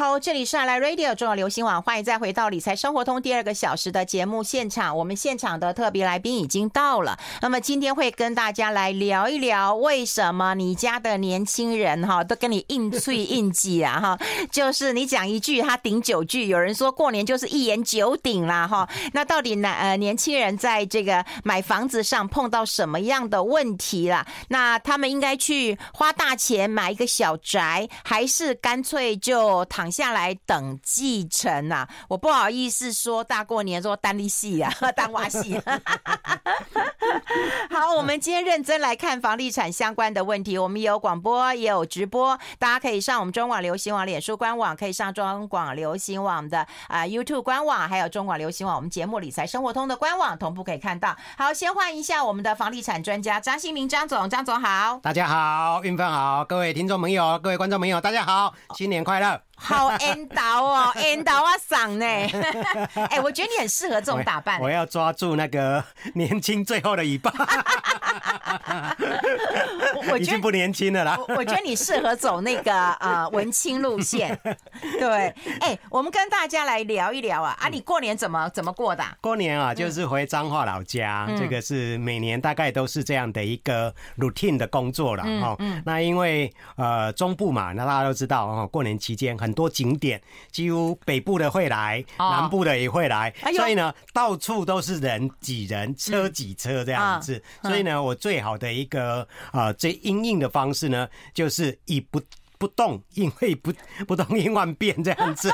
好，这里是爱来 Radio 中广流行网，欢迎再回到理财生活通第二个小时的节目现场。我们现场的特别来宾已经到了，那么今天会跟大家来聊一聊，为什么你家的年轻人哈都跟你硬脆硬挤啊哈，就是你讲一句他顶九句，有人说过年就是一言九鼎啦哈。那到底男呃年轻人在这个买房子上碰到什么样的问题啦？那他们应该去花大钱买一个小宅，还是干脆就躺下来等继承呐、啊，我不好意思说大过年说单立戏啊，单娃戏。好，我们今天认真来看房地产相关的问题。我们有广播，也有直播，大家可以上我们中广流行网脸书官网，可以上中广流行网的啊 YouTube 官网，还有中广流行网我们节目理财生活通的官网，同步可以看到。好，先换一下我们的房地产专家张新民张总，张总好，大家好，运分好，各位听众朋友，各位观众朋友，大家好，新年快乐。好缘投哦，缘投啊嗓呢！哎，我觉得你很适合这种打扮。我要抓住那个年轻最后的尾巴。我已经不年轻了啦。我觉得你适合走那个呃文青路线。对，哎，我们跟大家来聊一聊啊啊！你过年怎么怎么过的？过年啊，就是回彰化老家，这个是每年大概都是这样的一个 routine 的工作了哈。那因为呃中部嘛，那大家都知道哦，过年期间很。很多景点，几乎北部的会来，南部的也会来，所以呢，到处都是人挤人，车挤车这样子。所以呢，我最好的一个啊，最应应的方式呢，就是以不。不动，因为不不动应万变这样子。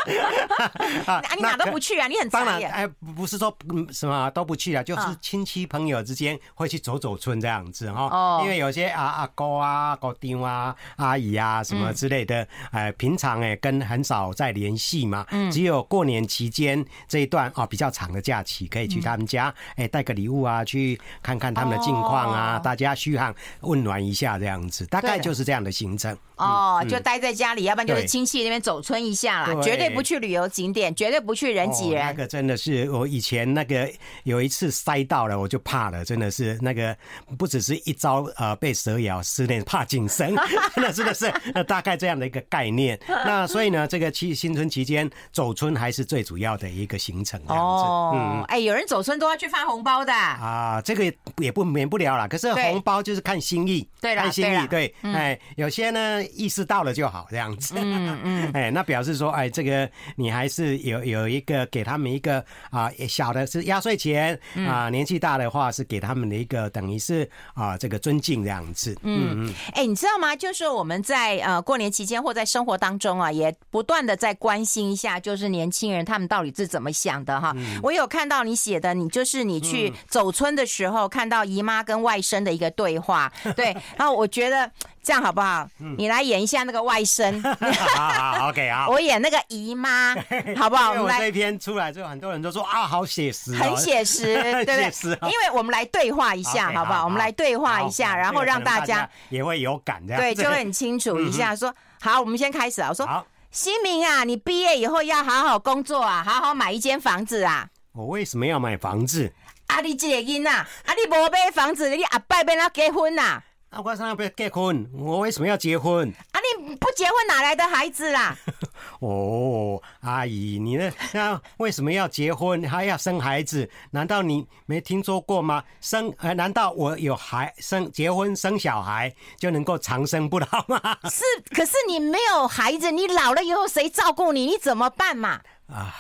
啊，你哪都不去啊？你很当然哎，不是说什么都不去啊，就是亲戚朋友之间会去走走村这样子哈。哦，因为有些啊阿哥啊、姑丈啊、阿姨啊什么之类的，哎，平常哎跟很少在联系嘛，只有过年期间这一段啊比较长的假期，可以去他们家，哎，带个礼物啊，去看看他们的近况啊，大家嘘寒问暖一下这样子，大概就是这样的行程。哦，就待在家里，要不然就是亲戚那边走村一下啦，绝对不去旅游景点，绝对不去人挤人。那个真的是我以前那个有一次塞到了，我就怕了，真的是那个不只是一朝呃被蛇咬，十年怕井绳，那 真的是那大概这样的一个概念。那所以呢，这个期新春期间走村还是最主要的一个行程。哦，嗯，哎，有人走村都要去发红包的啊，这个也不免不了了。可是红包就是看心意，对，看心意，对，哎，有些呢。意识到了就好，这样子。嗯嗯，哎，那表示说，哎，这个你还是有有一个给他们一个啊，小的是压岁钱啊，年纪大的话是给他们的一个等于是啊这个尊敬这样子。嗯嗯，哎，你知道吗？就是我们在呃过年期间或在生活当中啊，也不断的在关心一下，就是年轻人他们到底是怎么想的哈。我有看到你写的，你就是你去走村的时候看到姨妈跟外甥的一个对话，对，然后我觉得。这样好不好？你来演一下那个外甥。好好，OK 啊。我演那个姨妈，好不好？我们这一篇出来之后，很多人都说啊，好写实，很写实，对不对？因为我们来对话一下，好不好？我们来对话一下，然后让大家也会有感，这样对，就会很清楚一下。说好，我们先开始啊。我说，新明啊，你毕业以后要好好工作啊，好好买一间房子啊。我为什么要买房子？啊，你这个囡呐，啊，你无买房子，你阿伯要哪结婚呐？啊，我想要不要结婚？我为什么要结婚？啊，你不结婚哪来的孩子啦？哦，阿姨，你呢？那为什么要结婚还要生孩子？难道你没听说过吗？生呃，难道我有孩生结婚生小孩就能够长生不老吗？是，可是你没有孩子，你老了以后谁照顾你？你怎么办嘛？唉，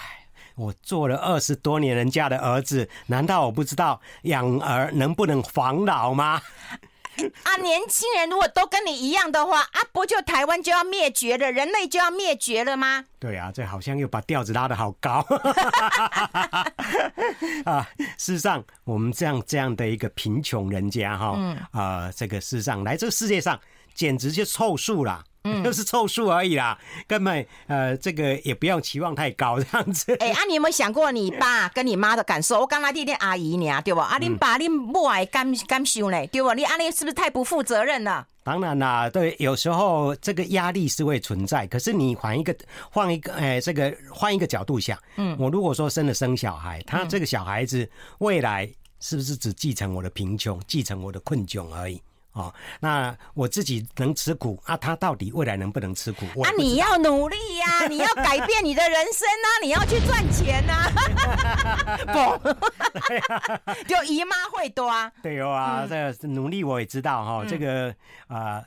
我做了二十多年人家的儿子，难道我不知道养儿能不能防老吗？啊，年轻人如果都跟你一样的话，啊，不就台湾就要灭绝了，人类就要灭绝了吗？对啊，这好像又把调子拉得好高 啊！事实上，我们这样这样的一个贫穷人家哈，嗯、呃，这个事实上来这个世界上简直就凑数了。就是凑数而已啦，根本呃，这个也不用期望太高这样子。哎、欸，啊，你有没有想过你爸 跟你妈的感受？我刚才弟弟阿姨你啊，对不？啊，你爸你母爱感感受呢，对不？你阿你是不是太不负责任了？当然啦，对，有时候这个压力是会存在。可是你换一个换一个，哎、欸，这个换一个角度想，嗯，我如果说生了生小孩，他这个小孩子未来是不是只继承我的贫穷，继承我的困窘而已？哦，那我自己能吃苦啊，他到底未来能不能吃苦？啊，你要努力呀、啊，你要改变你的人生啊，你要去赚钱啊。不，就姨妈会多啊。对哦啊，这个努力我也知道哈，这个啊，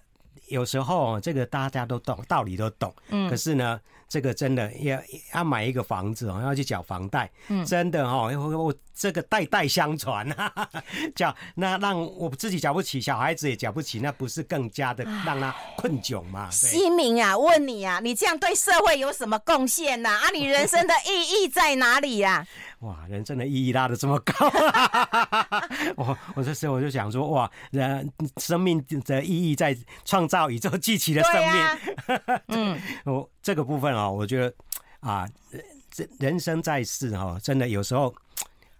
有时候这个大家都懂，道理都懂，嗯，可是呢。这个真的要要买一个房子哦，要去缴房贷，嗯，真的哦，我我这个代代相传啊，缴那让我自己缴不起，小孩子也缴不起，那不是更加的让他困窘吗？西明啊，问你啊，你这样对社会有什么贡献呢？啊，你人生的意义在哪里呀？哇，人生的意义拉的这么高，我我这时候我就想说，哇，人生命的意义在创造宇宙继续的生命，嗯，我这个部分啊，我觉得啊，这人生在世哈，真的有时候。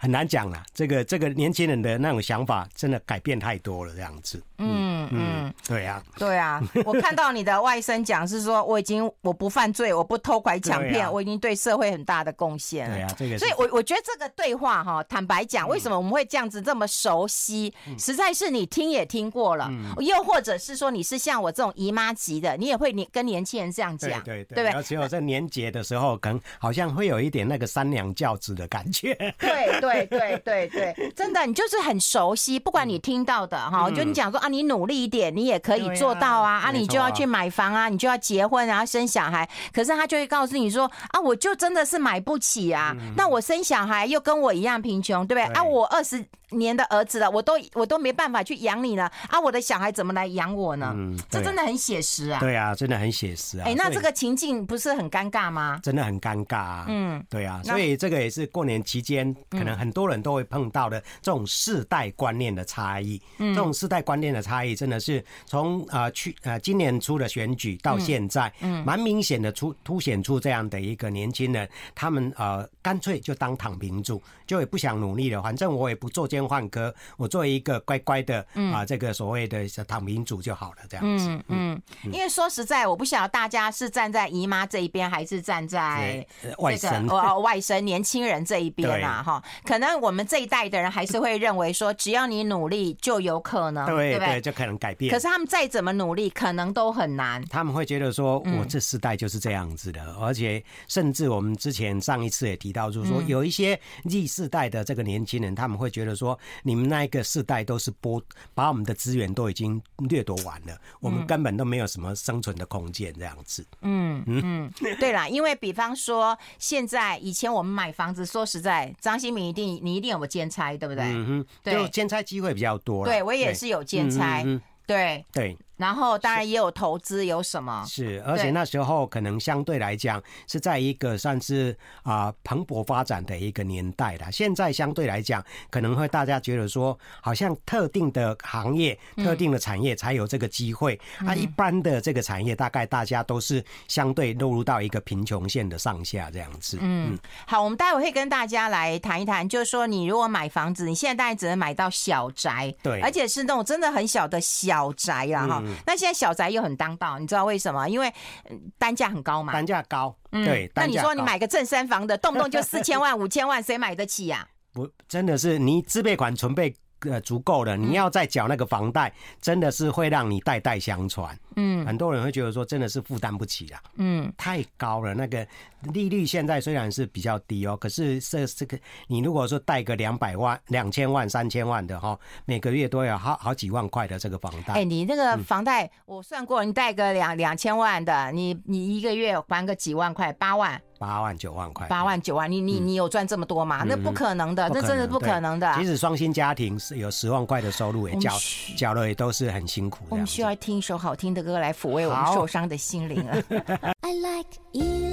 很难讲了，这个这个年轻人的那种想法真的改变太多了，这样子。嗯嗯，嗯，对呀、啊，对啊。我看到你的外甥讲是说，我已经我不犯罪，我不偷拐抢骗，啊、我已经对社会很大的贡献了。对啊，这个。所以我我觉得这个对话哈，坦白讲，为什么我们会这样子这么熟悉？嗯、实在是你听也听过了，嗯、又或者是说你是像我这种姨妈级的，你也会年跟年轻人这样讲，对对对，对不对？而且我在年节的时候，可能好像会有一点那个三娘教子的感觉。对对。对对对对，真的，你就是很熟悉，不管你听到的哈，嗯、就你讲说啊，你努力一点，你也可以做到啊，啊，啊，你就要去买房啊，你就要结婚然后，生小孩。可是他就会告诉你说啊，我就真的是买不起啊，嗯、那我生小孩又跟我一样贫穷，对不？对啊，我二十。年的儿子了，我都我都没办法去养你了啊！我的小孩怎么来养我呢？嗯，这真的很写实啊。对啊，真的很写实啊。哎，那这个情境不是很尴尬吗？真的很尴尬啊。嗯，对啊，所以这个也是过年期间可能很多人都会碰到的这种世代观念的差异。嗯，这种世代观念的差异真的是从呃去呃今年初的选举到现在，嗯，蛮明显的出凸显出这样的一个年轻人，他们呃干脆就当躺平族，就也不想努力了，反正我也不做奸换科，我作为一个乖乖的啊，这个所谓的躺平族就好了，这样子。嗯嗯，因为说实在，我不晓得大家是站在姨妈这一边，还是站在外甥哦外甥年轻人这一边啊哈。可能我们这一代的人还是会认为说，只要你努力就有可能，对不对？就可能改变。可是他们再怎么努力，可能都很难。他们会觉得说，我这世代就是这样子的，而且甚至我们之前上一次也提到，就是说有一些 Z 世代的这个年轻人，他们会觉得说，你们那一个世代都是剥，把我们的资源都已经掠夺完了，我们根本都没有什么生存的空间，这样子。嗯嗯，对啦，因为比方说，现在以前我们买房子，说实在，张新民一定你一定有个兼差，对不对？嗯哼，对，就兼差机会比较多。对，我也是有兼差。对对。然后当然也有投资，有什么？是，而且那时候可能相对来讲是在一个算是啊蓬勃发展的一个年代了。现在相对来讲，可能会大家觉得说，好像特定的行业、特定的产业才有这个机会，啊，一般的这个产业大概大家都是相对落入到一个贫穷线的上下这样子。嗯，好，我们待会会跟大家来谈一谈，就是说你如果买房子，你现在大概只能买到小宅，对，而且是那种真的很小的小宅啦。哈。那现在小宅又很当道，你知道为什么？因为单价很高嘛。单价高，对。那你说你买个正三房的，动不动就四千 万、五千万，谁买得起呀？不，真的是你自备款存备呃足够了，你要再缴那个房贷，真的是会让你代代相传。嗯，很多人会觉得说，真的是负担不起啦。嗯，太高了。那个利率现在虽然是比较低哦，可是这这个你如果说贷个两百万、两千万、三千万的哈，每个月都有好好几万块的这个房贷。哎，你那个房贷我算过，你贷个两两千万的，你你一个月还个几万块，八万。八万九万块，八万九万，你你你有赚这么多吗？那不可能的，那真的不可能的。即使双薪家庭是有十万块的收入，也缴缴了也都是很辛苦。我们需要听一首好听的歌来抚慰我们受伤的心灵啊。I like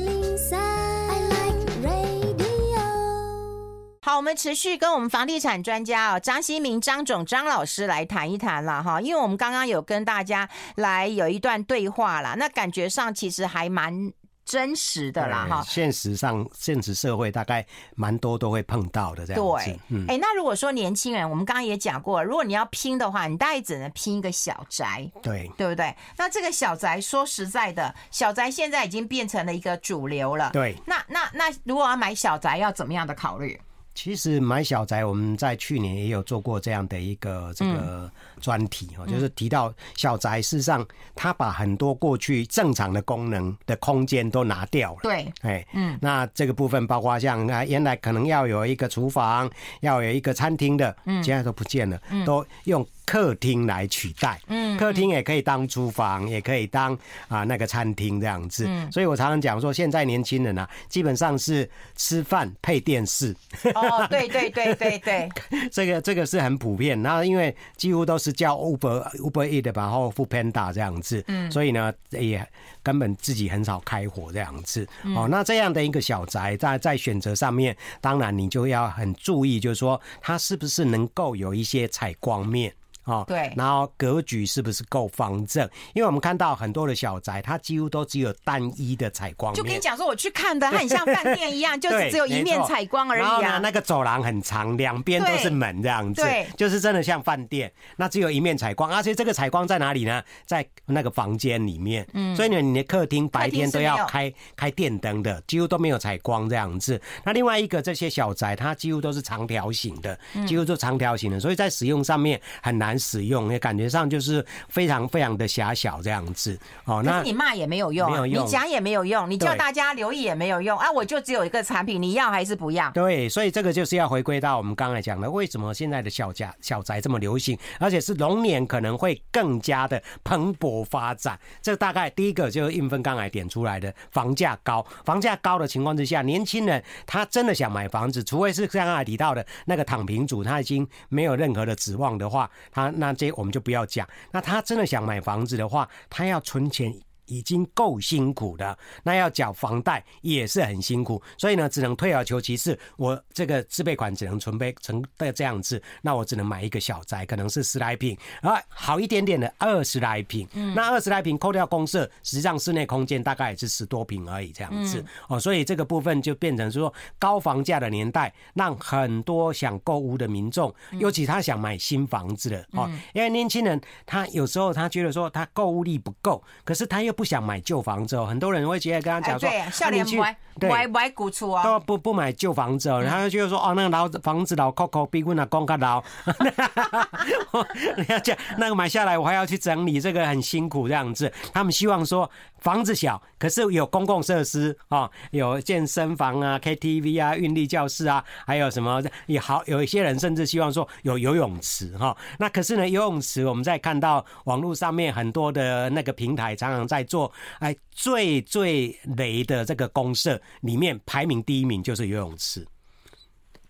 好，我们持续跟我们房地产专家哦，张新明张总张老师来谈一谈了哈，因为我们刚刚有跟大家来有一段对话啦，那感觉上其实还蛮。真实的啦，哈，现实上，现实社会大概蛮多都会碰到的这样子。对，嗯，哎，那如果说年轻人，我们刚刚也讲过，如果你要拼的话，你大概只能拼一个小宅，对，对不对？那这个小宅，说实在的，小宅现在已经变成了一个主流了。对，那那那，如果要买小宅，要怎么样的考虑？其实买小宅，我们在去年也有做过这样的一个这个专题哈，就是提到小宅，事实上它把很多过去正常的功能的空间都拿掉了。对，哎，嗯，那这个部分包括像啊，原来可能要有一个厨房，要有一个餐厅的，嗯，现在都不见了，都用。客厅来取代，嗯，客厅也可以当厨房，也可以当啊那个餐厅这样子，嗯，所以我常常讲说，现在年轻人啊，基本上是吃饭配电视，哦，对对对对对，这个这个是很普遍，然后因为几乎都是叫 Uber Uber Eat 然后 Foodpanda 这样子，嗯，所以呢也根本自己很少开火这样子，哦，那这样的一个小宅在在选择上面，当然你就要很注意，就是说它是不是能够有一些采光面。哦，对，然后格局是不是够方正？因为我们看到很多的小宅，它几乎都只有单一的采光面。就跟你讲说，我去看的，它很像 饭店一样，就是只有一面采光而已啊。然后呢，那个走廊很长，两边都是门这样子，对，就是真的像饭店。那只有一面采光，而且这个采光在哪里呢？在那个房间里面。嗯，所以呢，你的客厅白天都要开开电灯的，几乎都没有采光这样子。那另外一个，这些小宅它几乎都是长条形的，几乎都长条形的，所以在使用上面很难。使用也感觉上就是非常非常的狭小这样子哦。那你骂也没有用，没有用，你讲也没有用，你叫大家留意也没有用啊！我就只有一个产品，你要还是不要？对，所以这个就是要回归到我们刚才讲的，为什么现在的小家小宅这么流行，而且是龙年可能会更加的蓬勃发展。这大概第一个就是应分刚才点出来的，房价高，房价高的情况之下，年轻人他真的想买房子，除非是像刚才提到的那个躺平族，他已经没有任何的指望的话，他那这我们就不要讲。那他真的想买房子的话，他要存钱。已经够辛苦的，那要缴房贷也是很辛苦，所以呢，只能退而求其次。我这个自备款只能存备成的这样子，那我只能买一个小宅，可能是十来坪，啊，好一点点的二十来平。嗯，那二十来平扣掉公设，实际上室内空间大概也是十多平而已，这样子。哦，所以这个部分就变成说，高房价的年代，让很多想购屋的民众，尤其他想买新房子的哦，因为年轻人他有时候他觉得说他购物力不够，可是他又不想买旧房子哦，很多人会直接跟他讲说，对，笑脸不买，买买古厝啊，都不不买旧房子哦，然后就说哦，那个老房子老扣扣，比我那公更老，你要讲那个买下来，我还要去整理，这个很辛苦这样子。他们希望说房子小，可是有公共设施啊，有健身房啊、KTV 啊、运力教室啊，还有什么也好，有一些人甚至希望说有游泳池哈。那可是呢，游泳池我们在看到网络上面很多的那个平台常常在。做哎，最最雷的这个公社里面排名第一名就是游泳池。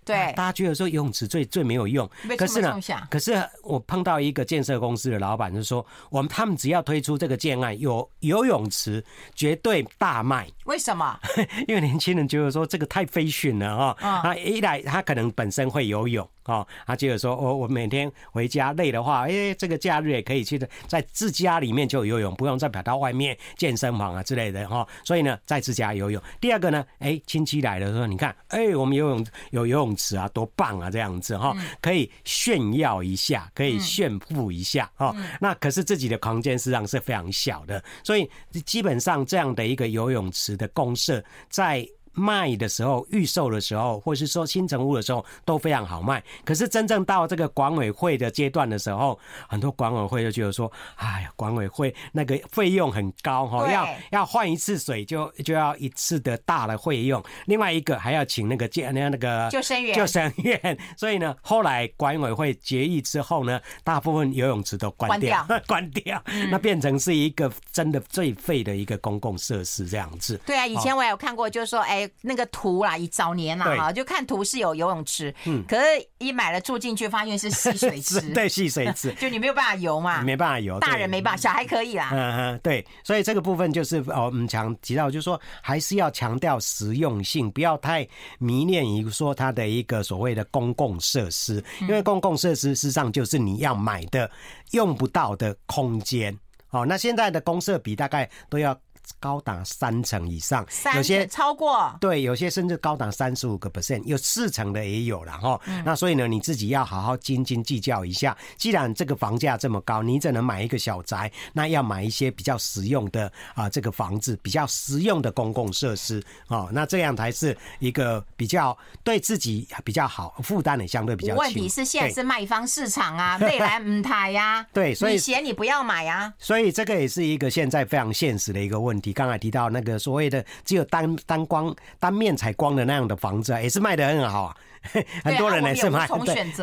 对，大家觉得说游泳池最最没有用，可是呢，可是我碰到一个建设公司的老板就说，我们他们只要推出这个建案有游泳池，绝对大卖。为什么？因为年轻人觉得说这个太 fashion 了哈，他一来他可能本身会游泳。哦，他接着说，我我每天回家累的话，哎，这个假日也可以去的，在自家里面就游泳，不用再跑到外面健身房啊之类的哈。所以呢，在自家游泳。第二个呢，哎，亲戚来的时候，你看，哎，我们游泳有游泳池啊，多棒啊，这样子哈，可以炫耀一下，可以炫富一下哈。那可是自己的空间实际上是非常小的，所以基本上这样的一个游泳池的公设在。卖的时候，预售的时候，或是说新成屋的时候，都非常好卖。可是真正到这个管委会的阶段的时候，很多管委会就觉得说：“哎呀，管委会那个费用很高哈，要要换一次水就就要一次的大的费用，另外一个还要请那个建那那个救生员救生员。所以呢，后来管委会决议之后呢，大部分游泳池都关掉，关掉，关掉，那变成是一个真的最废的一个公共设施这样子。对啊，以前我也有看过，就是说，哎。那个图啦，以早年啦哈，就看图是有游泳池，嗯，可是一买了住进去，发现是戏水池，对，戏水池，就你没有办法游嘛，没办法游，大人没办法，小孩可以啦，嗯嗯，对，所以这个部分就是哦，我们强提到，就是说还是要强调实用性，不要太迷恋于说它的一个所谓的公共设施，因为公共设施实际上就是你要买的用不到的空间，哦，那现在的公设比大概都要。高达三成以上，有些超过，对，有些甚至高达三十五个 percent，有四成的也有了哈。那所以呢，你自己要好好斤斤计较一下。既然这个房价这么高，你只能买一个小宅，那要买一些比较实用的啊，这个房子比较实用的公共设施哦，那这样才是一个比较对自己比较好，负担也相对比较轻。问题是现在是卖方市场啊，未来唔台呀，对，所以你嫌你不要买啊，所以这个也是一个现在非常现实的一个问题。刚才提到那个所谓的只有单单光单面采光的那样的房子，也是卖的很好。很多人呢是卖，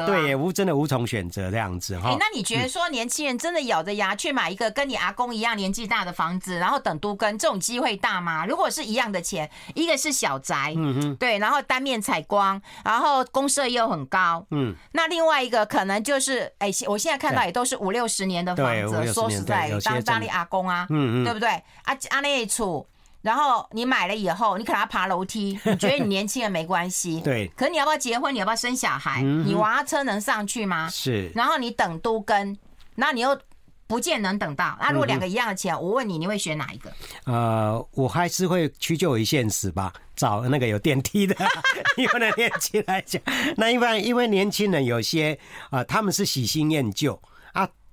对，也无真的无从选择这样子哈。哎，那你觉得说年轻人真的咬着牙去买一个跟你阿公一样年纪大的房子，然后等都跟，这种机会大吗？如果是一样的钱，一个是小宅，嗯哼，对，然后单面采光，然后公设又很高，嗯，那另外一个可能就是，哎，我现在看到也都是五六十年的房子，说实在，当当你阿公啊，嗯嗯，对不对？啊，阿那处。然后你买了以后，你可能要爬楼梯，你觉得你年轻人没关系。对。可是你要不要结婚？你要不要生小孩？嗯、你娃车能上去吗？是。然后你等都跟，那你又不见能等到。那如果两个一样的钱，嗯、我问你，你会选哪一个？呃，我还是会屈就于现实吧，找那个有电梯的。因为年轻来讲，那一般因为年轻人有些啊、呃，他们是喜新厌旧啊。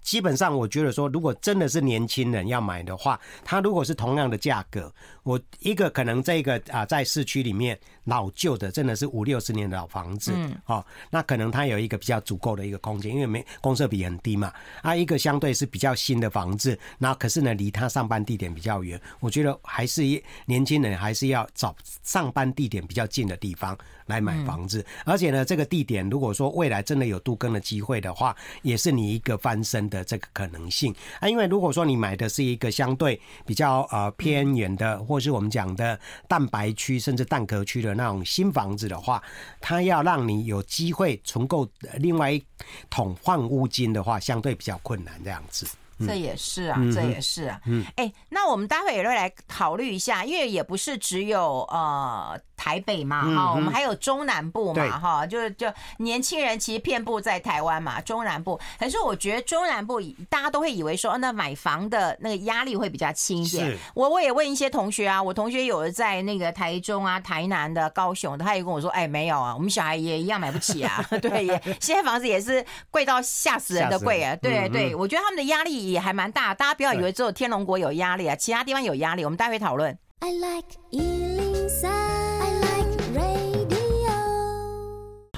基本上，我觉得说，如果真的是年轻人要买的话，他如果是同样的价格，我一个可能这个啊，在市区里面老旧的，真的是五六十年的老房子，嗯，哦，那可能它有一个比较足够的一个空间，因为没公设比很低嘛。啊，一个相对是比较新的房子，那可是呢，离他上班地点比较远，我觉得还是年轻人还是要找上班地点比较近的地方来买房子。而且呢，这个地点如果说未来真的有度更的机会的话，也是你一个翻身的这个可能性啊。因为如果说你买的是一个相对比较呃偏远的，或是我们讲的蛋白区甚至蛋壳区的那种新房子的话，它要让你有机会存够另外一桶换屋金的话，相对比较困难这样子。这也是啊，这也是啊。嗯，哎，那我们待会也会来考虑一下，因为也不是只有呃。台北嘛，哈，我们还有中南部嘛，哈，就是就年轻人其实遍布在台湾嘛，中南部。可是我觉得中南部大家都会以为说，那买房的那个压力会比较轻一点。我我也问一些同学啊，我同学有的在那个台中啊、台南的、高雄的，他也跟我说，哎，没有啊，我们小孩也一样买不起啊。对，也现在房子也是贵到吓死人的贵啊。对对，我觉得他们的压力也还蛮大。大家不要以为只有天龙国有压力啊，其他地方有压力。我们待会讨论。I like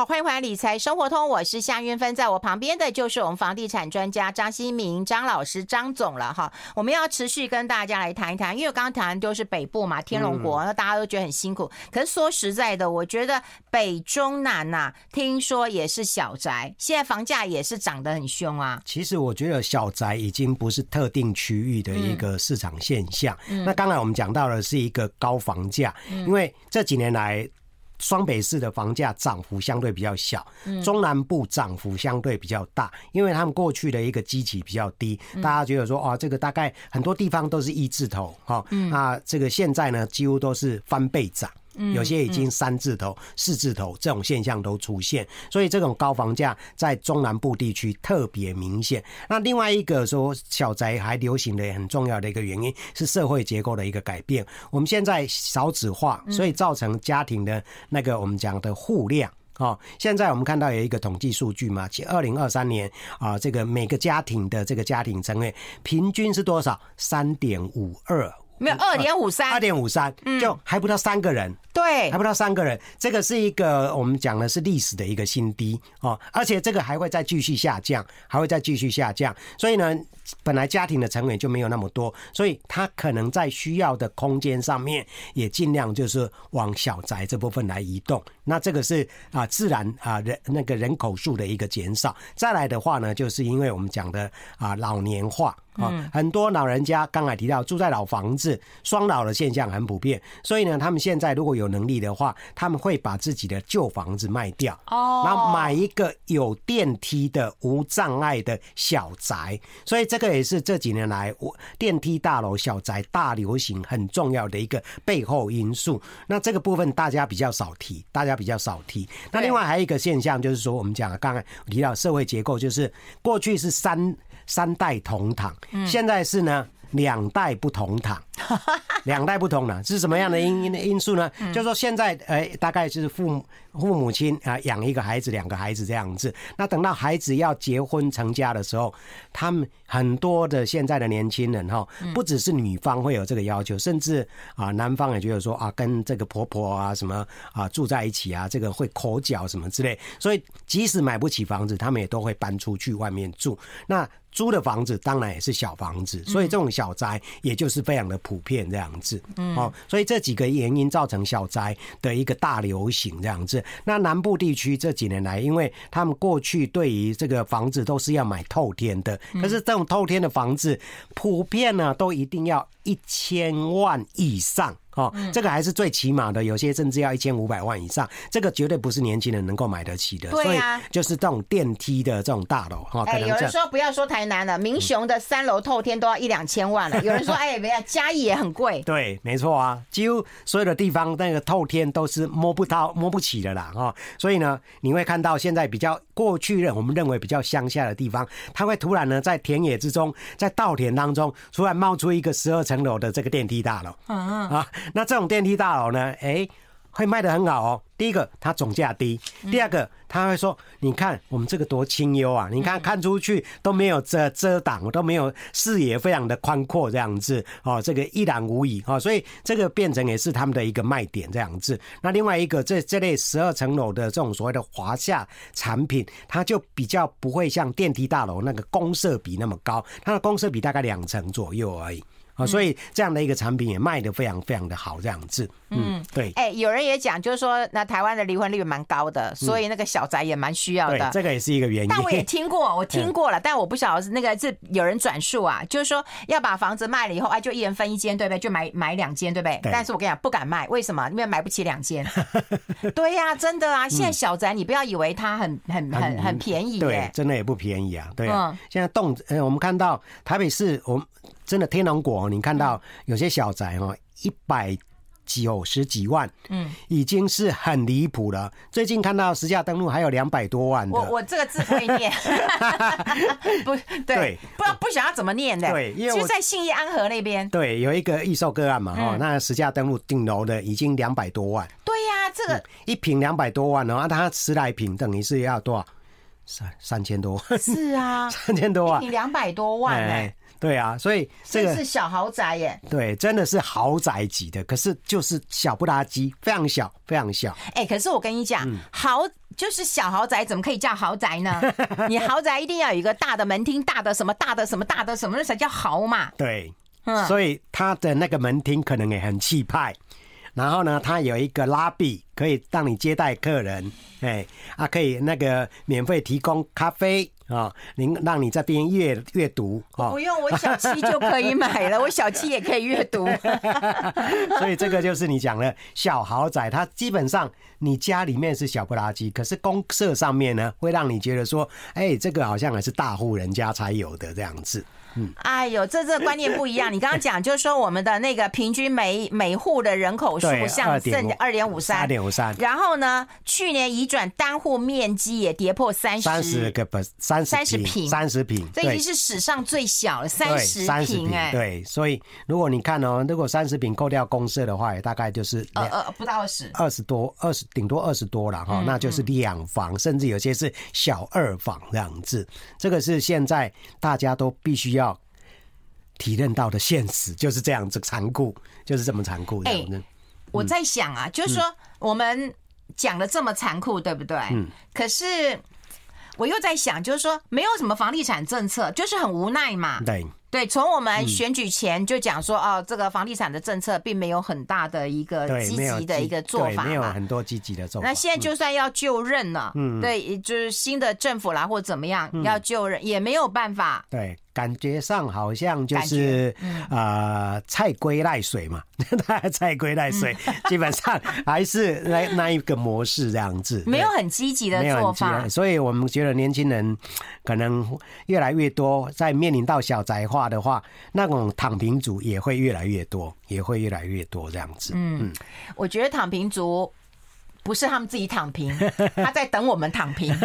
好，欢迎回来理财生活通，我是夏云芬，在我旁边的就是我们房地产专家张新明张老师张总了哈。我们要持续跟大家来谈一谈，因为刚刚谈的都是北部嘛，天龙国，那大家都觉得很辛苦。可是说实在的，我觉得北中南呐、啊，听说也是小宅，现在房价也是涨得很凶啊。其实我觉得小宅已经不是特定区域的一个市场现象。那刚才我们讲到的是一个高房价，因为这几年来。双北市的房价涨幅相对比较小，中南部涨幅相对比较大，因为他们过去的一个基期比较低，大家觉得说哦，这个大概很多地方都是一字头哈，那这个现在呢几乎都是翻倍涨。有些已经三字头、四字头这种现象都出现，所以这种高房价在中南部地区特别明显。那另外一个说小宅还流行的很重要的一个原因是社会结构的一个改变。我们现在少子化，所以造成家庭的那个我们讲的户量哦。现在我们看到有一个统计数据嘛，其二零二三年啊，这个每个家庭的这个家庭成员平均是多少？三点五二。没有二点五三，二点五三，就还不到三个人。对，还不到三个人，这个是一个我们讲的是历史的一个新低哦，而且这个还会再继续下降，还会再继续下降。所以呢，本来家庭的成员就没有那么多，所以他可能在需要的空间上面也尽量就是往小宅这部分来移动。那这个是啊，自然啊人那个人口数的一个减少。再来的话呢，就是因为我们讲的啊老年化啊，很多老人家刚才提到住在老房子，双老的现象很普遍，所以呢，他们现在如果有有能力的话，他们会把自己的旧房子卖掉，哦，然后买一个有电梯的无障碍的小宅。所以这个也是这几年来我电梯大楼小宅大流行很重要的一个背后因素。那这个部分大家比较少提，大家比较少提。那另外还有一个现象就是说，我们讲刚才提到社会结构，就是过去是三三代同堂，现在是呢两代不同堂。两代不同了，是什么样的因因因素呢？嗯、就是说现在，呃，大概是父母父母亲啊养一个孩子、两个孩子这样子。那等到孩子要结婚成家的时候，他们很多的现在的年轻人哈，不只是女方会有这个要求，甚至啊男方也觉得说啊，跟这个婆婆啊什么啊住在一起啊，这个会口角什么之类。所以即使买不起房子，他们也都会搬出去外面住。那租的房子当然也是小房子，所以这种小宅也就是非常的普遍这样子。嗯，哦，所以这几个原因造成小灾的一个大流行这样子。那南部地区这几年来，因为他们过去对于这个房子都是要买透天的，可是这种透天的房子普遍呢都一定要一千万以上。哦，这个还是最起码的，有些甚至要一千五百万以上，这个绝对不是年轻人能够买得起的。对呀，就是这种电梯的这种大楼哈。哎，有人说不要说台南了，民雄的三楼透天都要一两千万了。有人说，哎，没有，嘉义也很贵。对，没错啊，几乎所有的地方那个透天都是摸不到、摸不起的啦。哈，所以呢，你会看到现在比较过去的我们认为比较乡下的地方，它会突然呢在田野之中，在稻田当中，突然冒出一个十二层楼的这个电梯大楼。嗯嗯啊。那这种电梯大楼呢？哎，会卖得很好哦。第一个，它总价低；第二个，他会说：“你看我们这个多清幽啊！你看看出去都没有遮遮挡，都没有视野，非常的宽阔，这样子哦，这个一览无遗哦。所以这个变成也是他们的一个卖点，这样子。那另外一个，这这类十二层楼的这种所谓的华夏产品，它就比较不会像电梯大楼那个公设比那么高，它的公设比大概两成左右而已。”啊，所以这样的一个产品也卖得非常非常的好，这样子。嗯，对。哎，有人也讲，就是说，那台湾的离婚率蛮高的，所以那个小宅也蛮需要的。对，这个也是一个原因。但我也听过，我听过了，但我不晓得是那个是有人转述啊，就是说要把房子卖了以后，哎，就一人分一间，对不对？就买买两间，对不对？但是我跟你讲，不敢卖，为什么？因为买不起两间。对呀，真的啊！现在小宅，你不要以为它很很很很便宜，对，真的也不便宜啊。对啊，现在动，呃，我们看到台北市，我们。真的天龙果，你看到有些小宅哦，一百九十几万，嗯，已经是很离谱了。最近看到实价登录还有两百多万的。我我这个字可以念，不对，不知道不晓得怎么念的。对，因为就在信义安和那边。对，有一个预售个案嘛，哈，那实价登录顶楼的已经两百多万。对呀，这个一坪两百多万哦，它十来坪等于是要多少？三三千多。是啊，三千多万，一坪两百多万哎。对啊，所以这个是小豪宅耶。对，真的是豪宅级的，可是就是小不拉几，非常小，非常小。哎，可是我跟你讲，嗯、豪就是小豪宅，怎么可以叫豪宅呢？你豪宅一定要有一个大的门厅，大的什么，大的什么，大的什么，那才叫豪嘛。对，嗯，所以他的那个门厅可能也很气派。然后呢，它有一个拉比，可以让你接待客人，哎，啊，可以那个免费提供咖啡啊，您让你这边阅阅读啊，不用，我小七就可以买了，我小七也可以阅读。所以这个就是你讲的小豪宅，它基本上你家里面是小不拉几，可是公社上面呢，会让你觉得说，哎，这个好像还是大户人家才有的这样子。嗯，哎呦，这这观念不一样。你刚刚讲就是说，我们的那个平均每每户的人口数像剩二点五三，二点五三。然后呢，去年移转单户面积也跌破三十，三十个不三三十平，三十平，这已经是史上最小了，三十平哎。对，所以如果你看哦，如果三十平扣掉公社的话，也大概就是呃呃不到二十，二十多，二十顶多二十多了哈，那就是两房，甚至有些是小二房这样子。这个是现在大家都必须要。要体认到的现实就是这样子残酷，就是这么残酷。哎，我在想啊，就是说我们讲的这么残酷，对不对？嗯。可是我又在想，就是说没有什么房地产政策，就是很无奈嘛。对。对，从我们选举前就讲说，哦，这个房地产的政策并没有很大的一个积极的一个做法，没有很多积极的做法。那现在就算要就任了，嗯，对，就是新的政府啦，或怎么样要就任，也没有办法。对。感觉上好像就是啊，菜归赖水嘛，菜归赖水，基本上还是那那一个模式这样子，没有很积极的做法。所以我们觉得年轻人可能越来越多，在面临到小宅化的话，那种躺平族也会越来越多，也会越来越多这样子。嗯，我觉得躺平族。不是他们自己躺平，他在等我们躺平。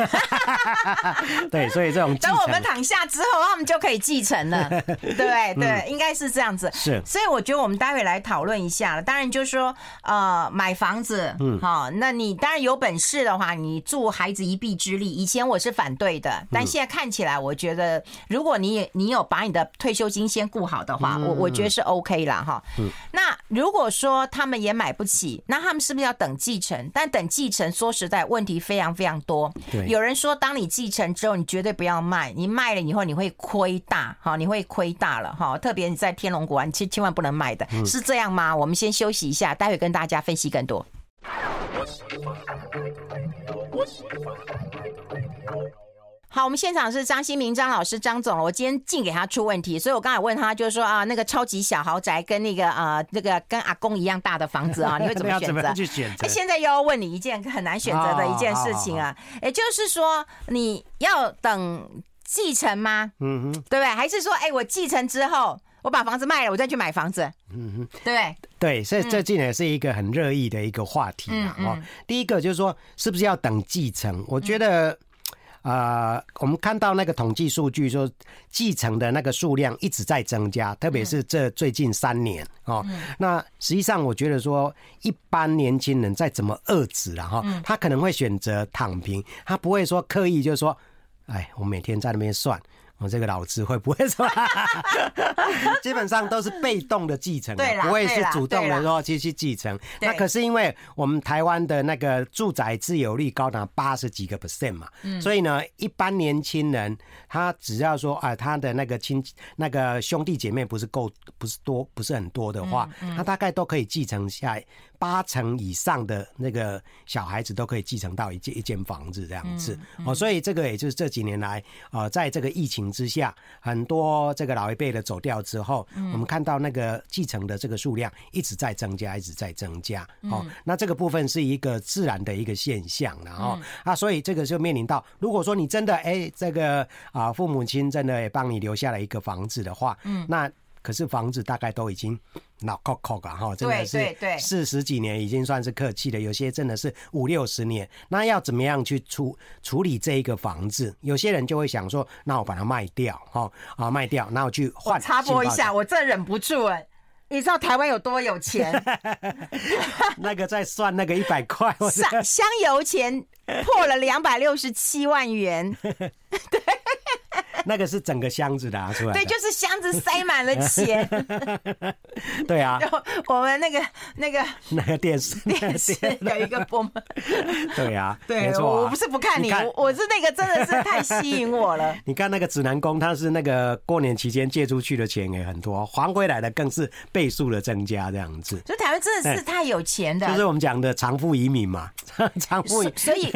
对，所以这种 等我们躺下之后，他们就可以继承了。对对，应该是这样子。是，所以我觉得我们待会来讨论一下了。当然就是说，呃，买房子，嗯，好，那你当然有本事的话，你助孩子一臂之力。以前我是反对的，但现在看起来，我觉得如果你你有把你的退休金先顾好的话，我我觉得是 OK 啦。哈。那如果说他们也买不起，那他们是不是要等继承？但等继承，说实在，问题非常非常多。对，有人说，当你继承之后，你绝对不要卖，你卖了以后你会亏大，哈，你会亏大了，哈。特别你在天龙国，你千千万不能卖的，是这样吗？我们先休息一下，待会跟大家分析更多。好，我们现场是张新明张老师张总，我今天净给他出问题，所以我刚才问他，就是说啊，那个超级小豪宅跟那个呃那个跟阿公一样大的房子啊，你会怎么 选择？去选择？哎，现在又要问你一件很难选择的一件事情啊，也就是说你要等继承吗？嗯哼，对不对？还是说，哎，我继承之后，我把房子卖了，我再去买房子？嗯哼，对对，所以这近也是一个很热议的一个话题啊。哦、嗯嗯，第一个就是说，是不是要等继承？我觉得。嗯呃，我们看到那个统计数据说，继承的那个数量一直在增加，特别是这最近三年哦。那实际上，我觉得说，一般年轻人再怎么遏制了哈，他可能会选择躺平，他不会说刻意就是说，哎，我每天在那边算。我这个老子会不会说？基本上都是被动的继承，不会是主动的说继续继承。那可是因为我们台湾的那个住宅自有率高达八十几个 percent 嘛，所以呢，一般年轻人他只要说啊，他的那个亲那个兄弟姐妹不是够不是多不是很多的话，他大概都可以继承下八成以上的那个小孩子都可以继承到一间一间房子这样子哦。所以这个也就是这几年来啊，在这个疫情。之下，很多这个老一辈的走掉之后，我们看到那个继承的这个数量一直在增加，一直在增加。哦，那这个部分是一个自然的一个现象，然后啊，所以这个就面临到，如果说你真的哎，这个啊父母亲真的也帮你留下了一个房子的话，嗯，那。可是房子大概都已经老扣扣了哈，真的是四十几年已经算是客气的，有些真的是五六十年。那要怎么样去处处理这一个房子？有些人就会想说，那我把它卖掉哈啊，卖掉，那我去换。插播一下，我这忍不住哎，你知道台湾有多有钱？那个在算那个一百块，香香油钱破了两百六十七万元。对。那个是整个箱子拿出来，对，就是箱子塞满了钱。对啊，我们那个那个那个电视电视有一个播，对啊，对，我不是不看你，我是那个真的是太吸引我了。你看那个指南宫，他是那个过年期间借出去的钱也很多，还回来的更是倍数的增加这样子。所以台湾真的是太有钱的，就是我们讲的长富移民嘛，长富。所以，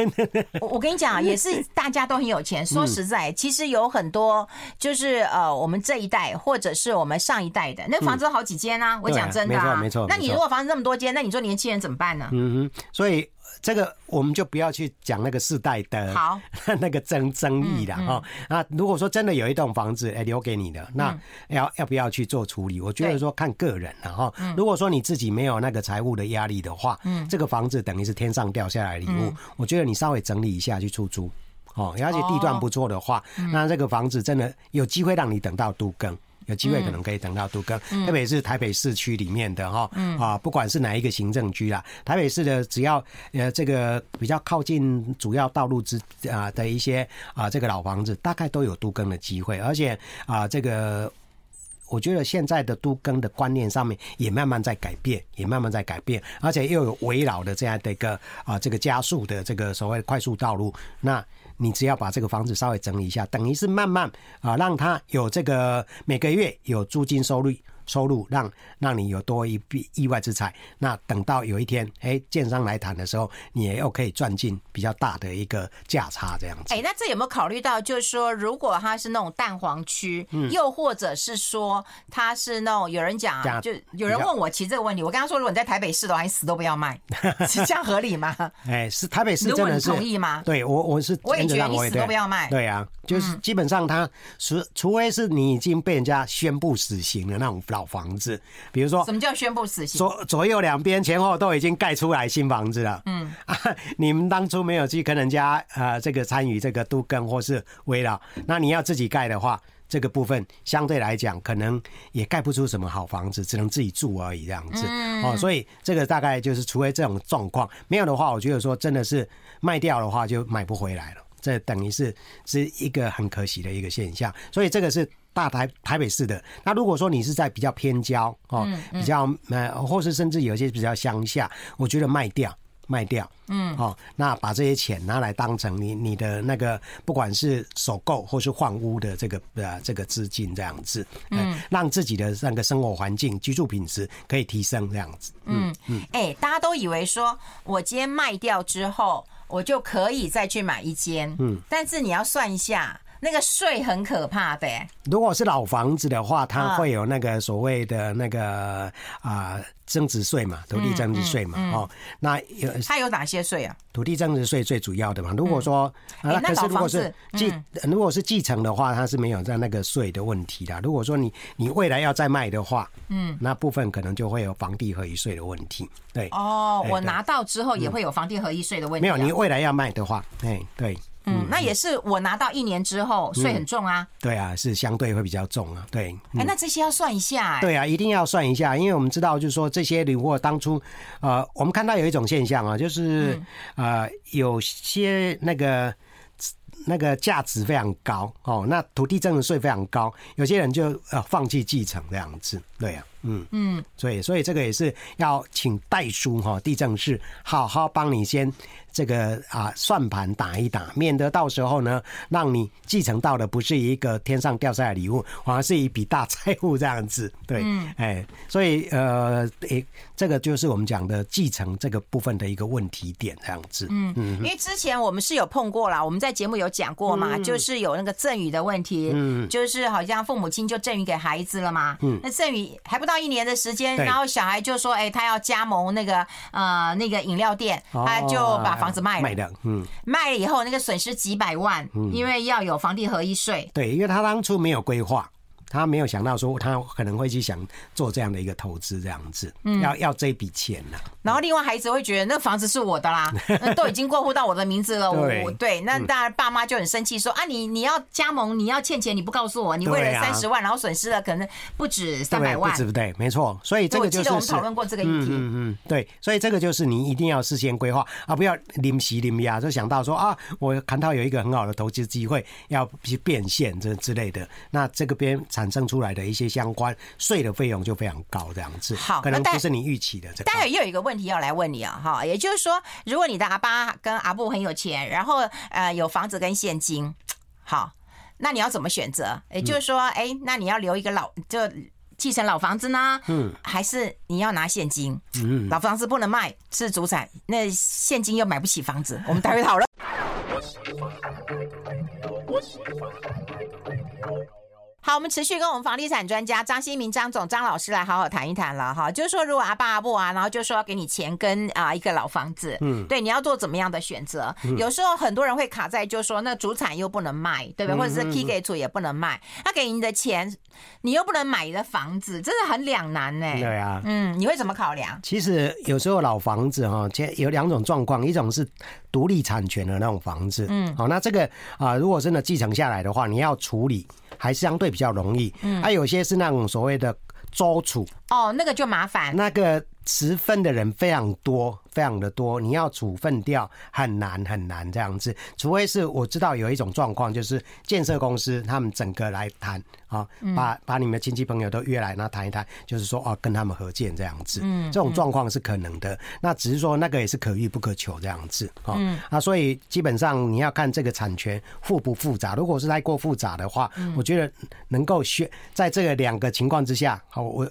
我我跟你讲，也是大家都很有钱。说实在，其实有很多。说就是呃，我们这一代或者是我们上一代的那个房子有好几间啊，我讲真的啊，没错没错。那你如果房子那么多间，那你说年轻人怎么办呢？嗯哼，所以这个我们就不要去讲那个世代的好 那个争争议了哈。那如果说真的有一栋房子哎留给你的，那要要不要去做处理？我觉得说看个人了哈。如果说你自己没有那个财务的压力的话，嗯，这个房子等于是天上掉下来的礼物，我觉得你稍微整理一下去出租。哦，而且地段不错的话，那这个房子真的有机会让你等到都更，有机会可能可以等到都更，嗯、特别是台北市区里面的哈，嗯、啊，不管是哪一个行政区啦，台北市的只要呃这个比较靠近主要道路之啊的一些啊这个老房子，大概都有都更的机会，而且啊这个我觉得现在的都更的观念上面也慢慢在改变，也慢慢在改变，而且又有围绕的这样的一个啊这个加速的这个所谓快速道路，那。你只要把这个房子稍微整理一下，等于是慢慢啊，让它有这个每个月有租金收入。收入让让你有多一笔意外之财，那等到有一天，哎，建商来谈的时候，你也又可以赚进比较大的一个价差，这样子。哎，那这有没有考虑到，就是说，如果它是那种蛋黄区，嗯，又或者是说它是那种有人讲，就有人问我其实这个问题，我刚刚说，如果你在台北市的话，你死都不要卖，是这样合理吗？哎，是台北市真的是同意吗？对我我是我也觉得你死都不要卖，对啊，就是基本上他除除非是你已经被人家宣布死刑的那种老。老房子，比如说什么叫宣布死刑？左左右两边前后都已经盖出来新房子了。嗯，啊，你们当初没有去跟人家呃这个参与这个都更或是围绕，那你要自己盖的话。这个部分相对来讲，可能也盖不出什么好房子，只能自己住而已这样子。哦，所以这个大概就是，除非这种状况没有的话，我觉得说真的是卖掉的话就买不回来了，这等于是是一个很可惜的一个现象。所以这个是大台台北市的。那如果说你是在比较偏郊哦，比较呃，或是甚至有些比较乡下，我觉得卖掉。卖掉，嗯，哦，那把这些钱拿来当成你你的那个，不管是首购或是换屋的这个呃这个资金这样子，嗯，让自己的那个生活环境、居住品质可以提升这样子，嗯嗯，哎、欸，大家都以为说我今天卖掉之后，我就可以再去买一间，嗯，但是你要算一下。那个税很可怕的。如果是老房子的话，它会有那个所谓的那个啊增值税嘛，土地增值税嘛，哦，那有它有哪些税啊？土地增值税最主要的嘛。如果说那可是如果是继如果是继承的话，它是没有在那个税的问题的。如果说你你未来要再卖的话，嗯，那部分可能就会有房地合一税的问题。对哦，我拿到之后也会有房地合一税的问题。没有，你未来要卖的话，哎，对。嗯，那也是我拿到一年之后税很重啊。对啊，是相对会比较重啊。对，哎，那这些要算一下。对啊，一定要算一下，因为我们知道，就是说这些如果当初，呃，我们看到有一种现象啊，就是呃，有些那个那个价值非常高哦，那土地增值税非常高，有些人就呃放弃继承这样子。对啊，嗯嗯，所以所以这个也是要请代书哈，地政士好好帮你先。这个啊，算盘打一打，免得到时候呢，让你继承到的不是一个天上掉下来的礼物，反而是一笔大债务这样子。对，嗯、哎，所以呃，诶，这个就是我们讲的继承这个部分的一个问题点这样子。嗯嗯，因为之前我们是有碰过啦，我们在节目有讲过嘛，嗯、就是有那个赠与的问题，嗯，就是好像父母亲就赠与给孩子了嘛，嗯，那赠与还不到一年的时间，然后小孩就说，哎，他要加盟那个呃那个饮料店，他就把。房子卖了，卖的，嗯，卖了以后那个损失几百万，嗯，因为要有房地合一税，对，因为他当初没有规划。他没有想到说他可能会去想做这样的一个投资这样子，要要这笔钱呢。然后另外孩子会觉得那房子是我的啦，都已经过户到我的名字了。我对，那当然爸妈就很生气说啊，你你要加盟，你要欠钱，你不告诉我，你为了三十万，然后损失了可能不止三百万，对不对？没错，所以这个就是我记得我们讨论过这个议题。嗯嗯，对，所以这个就是你一定要事先规划啊，不要临时临压就想到说啊，我看到有一个很好的投资机会要去变现这之类的，那这个边产生出来的一些。相关税的费用就非常高，这样子好，可能不是你预期的。这待会又有一个问题要来问你啊，哈，也就是说，如果你的阿爸跟阿布很有钱，然后呃有房子跟现金，好，那你要怎么选择？也就是说，哎、欸，那你要留一个老就继承老房子呢？嗯，还是你要拿现金？嗯，老房子不能卖，是主产，那现金又买不起房子，我们待会讨论。好，我们持续跟我们房地产专家张新明张总张老师来好好谈一谈了哈。就是说，如果阿爸阿布啊，然后就说要给你钱跟啊一个老房子，嗯，对，你要做怎么样的选择？有时候很多人会卡在，就是说那主产又不能卖，对不对？或者是 key 给主也不能卖，他给你的钱，你又不能买你的房子，真的很两难呢。对啊，嗯，你会怎么考量？其实有时候老房子哈，其实有两种状况，一种是独立产权的那种房子，嗯，好，那这个啊，如果真的继承下来的话，你要处理。还相对比较容易，嗯，还有些是那种所谓的租厝，哦，那个就麻烦，那个持分的人非常多。非常的多，你要处分掉很难很难这样子，除非是我知道有一种状况，就是建设公司他们整个来谈啊，把把你们的亲戚朋友都约来，那谈一谈，就是说哦，跟他们合建这样子，嗯，这种状况是可能的。那只是说那个也是可遇不可求这样子啊，啊，所以基本上你要看这个产权复不复杂，如果是太过复杂的话，我觉得能够选在这个两个情况之下，好，我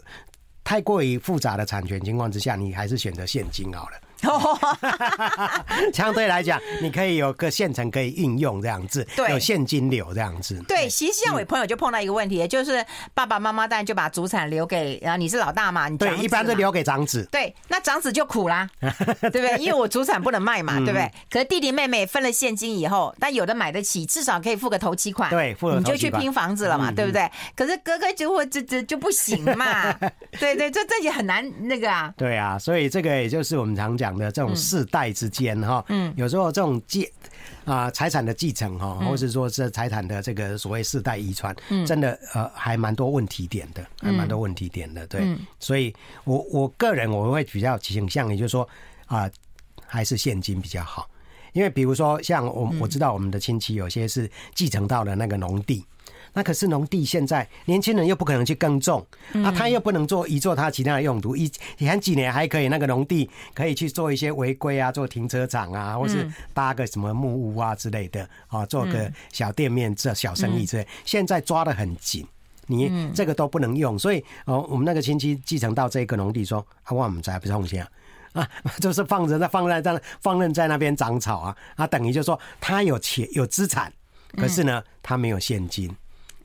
太过于复杂的产权情况之下，你还是选择现金好了。相对来讲，你可以有个现成可以运用这样子，有现金流这样子。对，其实像我朋友就碰到一个问题，就是爸爸妈妈当然就把祖产留给，然后你是老大嘛，你对，一般是留给长子。对，那长子就苦啦，对不对？因为我祖产不能卖嘛，对不对？可是弟弟妹妹分了现金以后，但有的买得起，至少可以付个头期款，对，付了你就去拼房子了嘛，对不对？可是哥哥就会这这就不行嘛，对对，这这也很难那个啊。对啊，所以这个也就是我们常讲的这种世代之间哈，嗯，有时候这种继啊财产的继承哈，或是说是财产的这个所谓世代遗传，真的呃还蛮多问题点的，还蛮多问题点的，对。所以我我个人我会比较倾向于就是说啊，还是现金比较好，因为比如说像我我知道我们的亲戚有些是继承到了那个农地。那可是农地，现在年轻人又不可能去耕种，啊，他又不能做移做他其他的用途。以前几年还可以，那个农地可以去做一些违规啊，做停车场啊，或是搭个什么木屋啊之类的啊，做个小店面这小生意之类。现在抓的很紧，你这个都不能用。所以哦，我们那个亲戚继承到这个农地，说啊，我们才不种下啊，就是放着在放在这放任在那边长草啊，啊，等于就是说他有钱有资产，可是呢，他没有现金。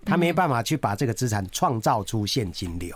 他没办法去把这个资产创造出现金流。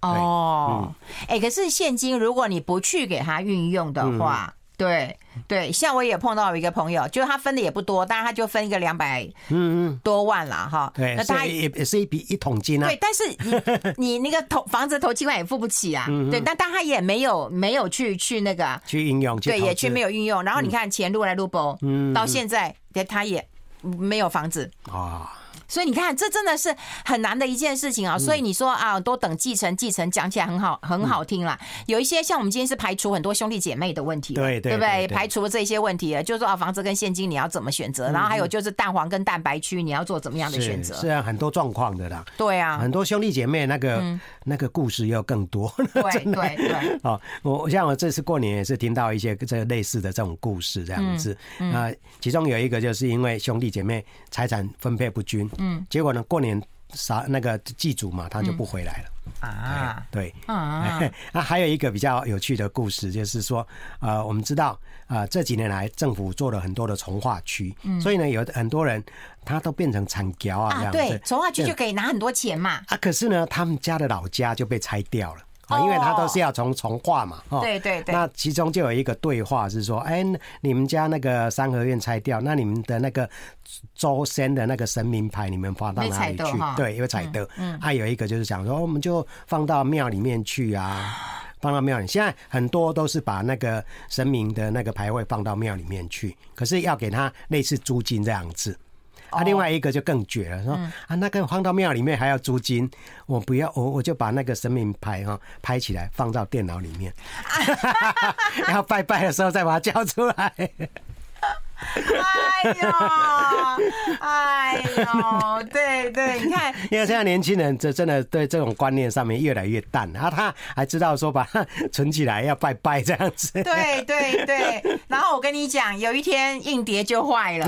哦，哎，可是现金如果你不去给他运用的话，对对，像我也碰到一个朋友，就是他分的也不多，但是他就分一个两百嗯嗯多万了哈。对，那他也也是一笔一桶金啊。对，但是你你那个投房子投七万也付不起啊。对，但但他也没有没有去去那个去运用，对，也去没有运用。然后你看钱撸来撸不，嗯，到现在他也没有房子啊。所以你看，这真的是很难的一件事情啊！所以你说啊，都等继承继承，讲起来很好，很好听啦。有一些像我们今天是排除很多兄弟姐妹的问题，对对不对？排除了这些问题，就是说啊，房子跟现金你要怎么选择？然后还有就是蛋黄跟蛋白区你要做怎么样的选择？是啊，很多状况的啦。对啊，很多兄弟姐妹那个那个故事要更多。对对对。哦，我像我这次过年也是听到一些这类似的这种故事这样子啊，其中有一个就是因为兄弟姐妹财产分配不均。嗯，结果呢？过年啥那个祭祖嘛，他就不回来了、嗯、啊。对啊，那 还有一个比较有趣的故事，就是说，呃，我们知道，呃，这几年来政府做了很多的从化区，嗯、所以呢，有很多人他都变成产侨啊，这样子。对，从化区就可以拿很多钱嘛。啊，可是呢，他们家的老家就被拆掉了。啊，因为他都是要从从化嘛，哦，对对对。那其中就有一个对话是说，哎，你们家那个三合院拆掉，那你们的那个周先的那个神明牌，你们放到哪里去？对，因为彩德。嗯。还有一个就是讲说，我们就放到庙里面去啊，放到庙里。现在很多都是把那个神明的那个牌位放到庙里面去，可是要给他类似租金这样子。啊，另外一个就更绝了，说啊，那个放到庙里面还要租金，我不要，我我就把那个神明牌哈拍起来放到电脑里面，然后拜拜的时候再把它交出来。哎呦，哎呦，对对，你看，因为现在年轻人这真的对这种观念上面越来越淡，然后他还知道说把它 存起来要拜拜这样子。对对对，然后我跟你讲，有一天硬碟就坏了，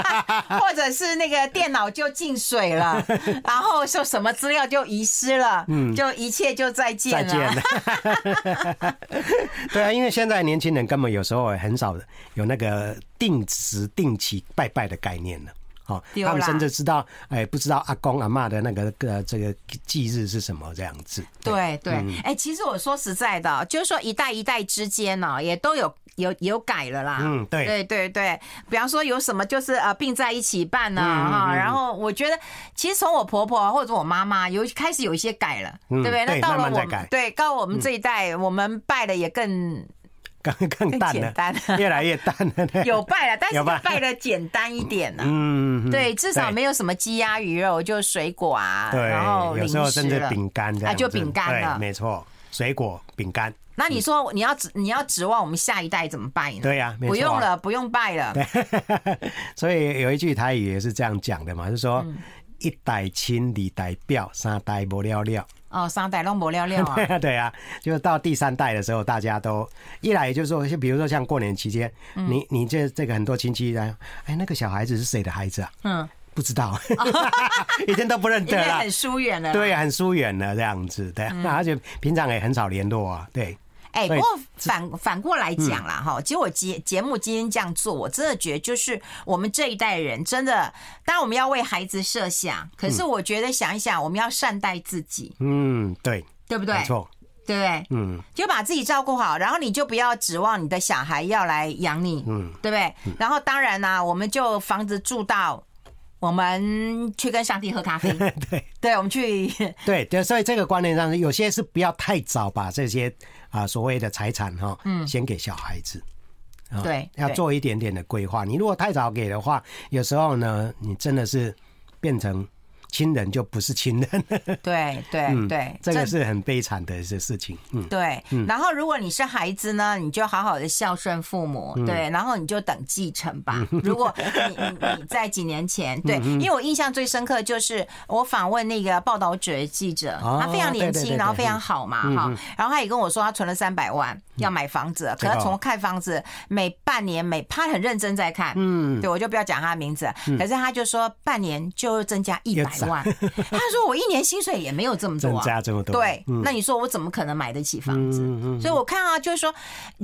或者是那个电脑就进水了，然后说什么资料就遗失了，嗯，就一切就再见了。再见了。对啊，因为现在年轻人根本有时候很少有那个。定时定期拜拜的概念了，哦，他们甚至知道，哎，不知道阿公阿妈的那个个这个忌日是什么这样子。对对，哎，其实我说实在的，就是说一代一代之间呢，也都有有有改了啦。嗯，对对对对，比方说有什么就是呃并在一起办呢哈，然后我觉得其实从我婆婆或者我妈妈有开始有一些改了，对不对？那到了我们对到我们这一代，我们拜的也更。更更淡了，越来越淡了。有拜了，但是拜的简单一点呢。嗯，对，至少没有什么鸡鸭鱼肉，就水果啊，然后有时候甚至饼干这样，啊，就饼干了。没错，水果饼干。那你说你要指你要指望我们下一代怎么拜呢？对呀，不用了，不用拜了。所以有一句台语也是这样讲的嘛，就是说一代亲，二代表，三代不了了。哦，三代拢无了了 啊！对啊，就是到第三代的时候，大家都一来就是说，就比如说像过年期间，你你这这个很多亲戚来，哎，那个小孩子是谁的孩子啊？嗯，不知道，以前都不认得了，很疏远了。对，很疏远了这样子，对，那而且平常也很少联络啊，对。哎，不过反反过来讲啦，哈，其实我节节目今天这样做，我真的觉得就是我们这一代人真的，当然我们要为孩子设想，可是我觉得想一想，我们要善待自己。嗯，对，对不对？没错，对不对？嗯，就把自己照顾好，然后你就不要指望你的小孩要来养你，嗯，对不对？然后当然呢，我们就房子住到。我们去跟上帝喝咖啡，对对，我们去 对对，所以这个观念上，有些是不要太早把这些啊所谓的财产哈，嗯，先给小孩子，对，要做一点点的规划。你如果太早给的话，有时候呢，你真的是变成。亲人就不是亲人，对对对，这个是很悲惨的一些事情。嗯，对。然后如果你是孩子呢，你就好好的孝顺父母，对，然后你就等继承吧。如果你你你在几年前，对，因为我印象最深刻就是我访问那个报道者记者，他非常年轻，然后非常好嘛，哈，然后他也跟我说他存了三百万要买房子，可是从看房子每半年每他很认真在看，嗯，对，我就不要讲他的名字，可是他就说半年就增加一百。万，他说我一年薪水也没有这么多，增加这么多，对，那你说我怎么可能买得起房子？所以我看啊，就是说，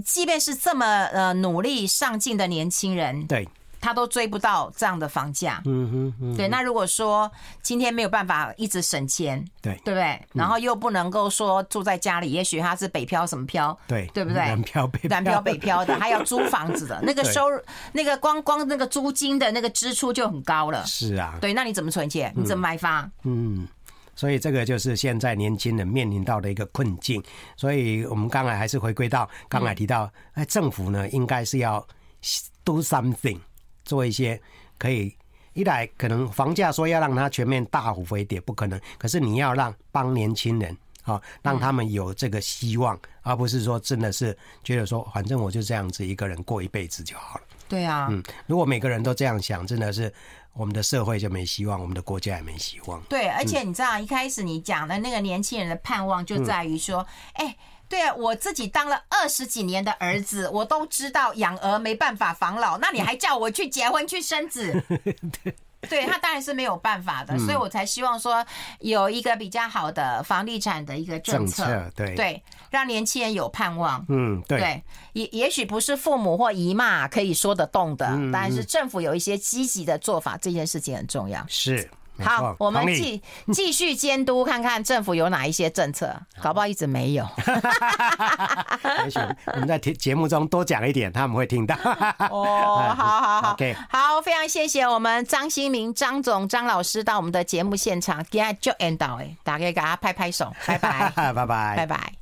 即便是这么呃努力上进的年轻人，对。他都追不到这样的房价，嗯哼，嗯，对。那如果说今天没有办法一直省钱，对，对不对？然后又不能够说住在家里，也许他是北漂什么漂，对，对不对？南漂北南漂北漂的，还要租房子的，那个收入，那个光光那个租金的那个支出就很高了。是啊，对，那你怎么存钱？你怎么买房？嗯，所以这个就是现在年轻人面临到的一个困境。所以我们刚才还是回归到刚才提到，哎，政府呢应该是要 do something。做一些可以一来可能房价说要让它全面大幅回跌不可能，可是你要让帮年轻人啊，让他们有这个希望，而不是说真的是觉得说反正我就这样子一个人过一辈子就好了。对啊，嗯，如果每个人都这样想，真的是我们的社会就没希望，我们的国家也没希望。对，而且你知道一开始你讲的那个年轻人的盼望就在于说，哎。对啊，我自己当了二十几年的儿子，我都知道养儿没办法防老，那你还叫我去结婚去生子？对，他当然是没有办法的，所以我才希望说有一个比较好的房地产的一个政策，对对，让年轻人有盼望。嗯，对，也也许不是父母或姨妈可以说得动的，但是政府有一些积极的做法，这件事情很重要。是。好，我们继 继续监督，看看政府有哪一些政策，搞不好一直没有。也许我们在节节目中多讲一点，他们会听到。哦，好好好，OK，好，非常谢谢我们张新明张总张老师到我们的节目现场，今天就 end 到哎，大家给他拍拍手，拜拜，拜拜，拜拜。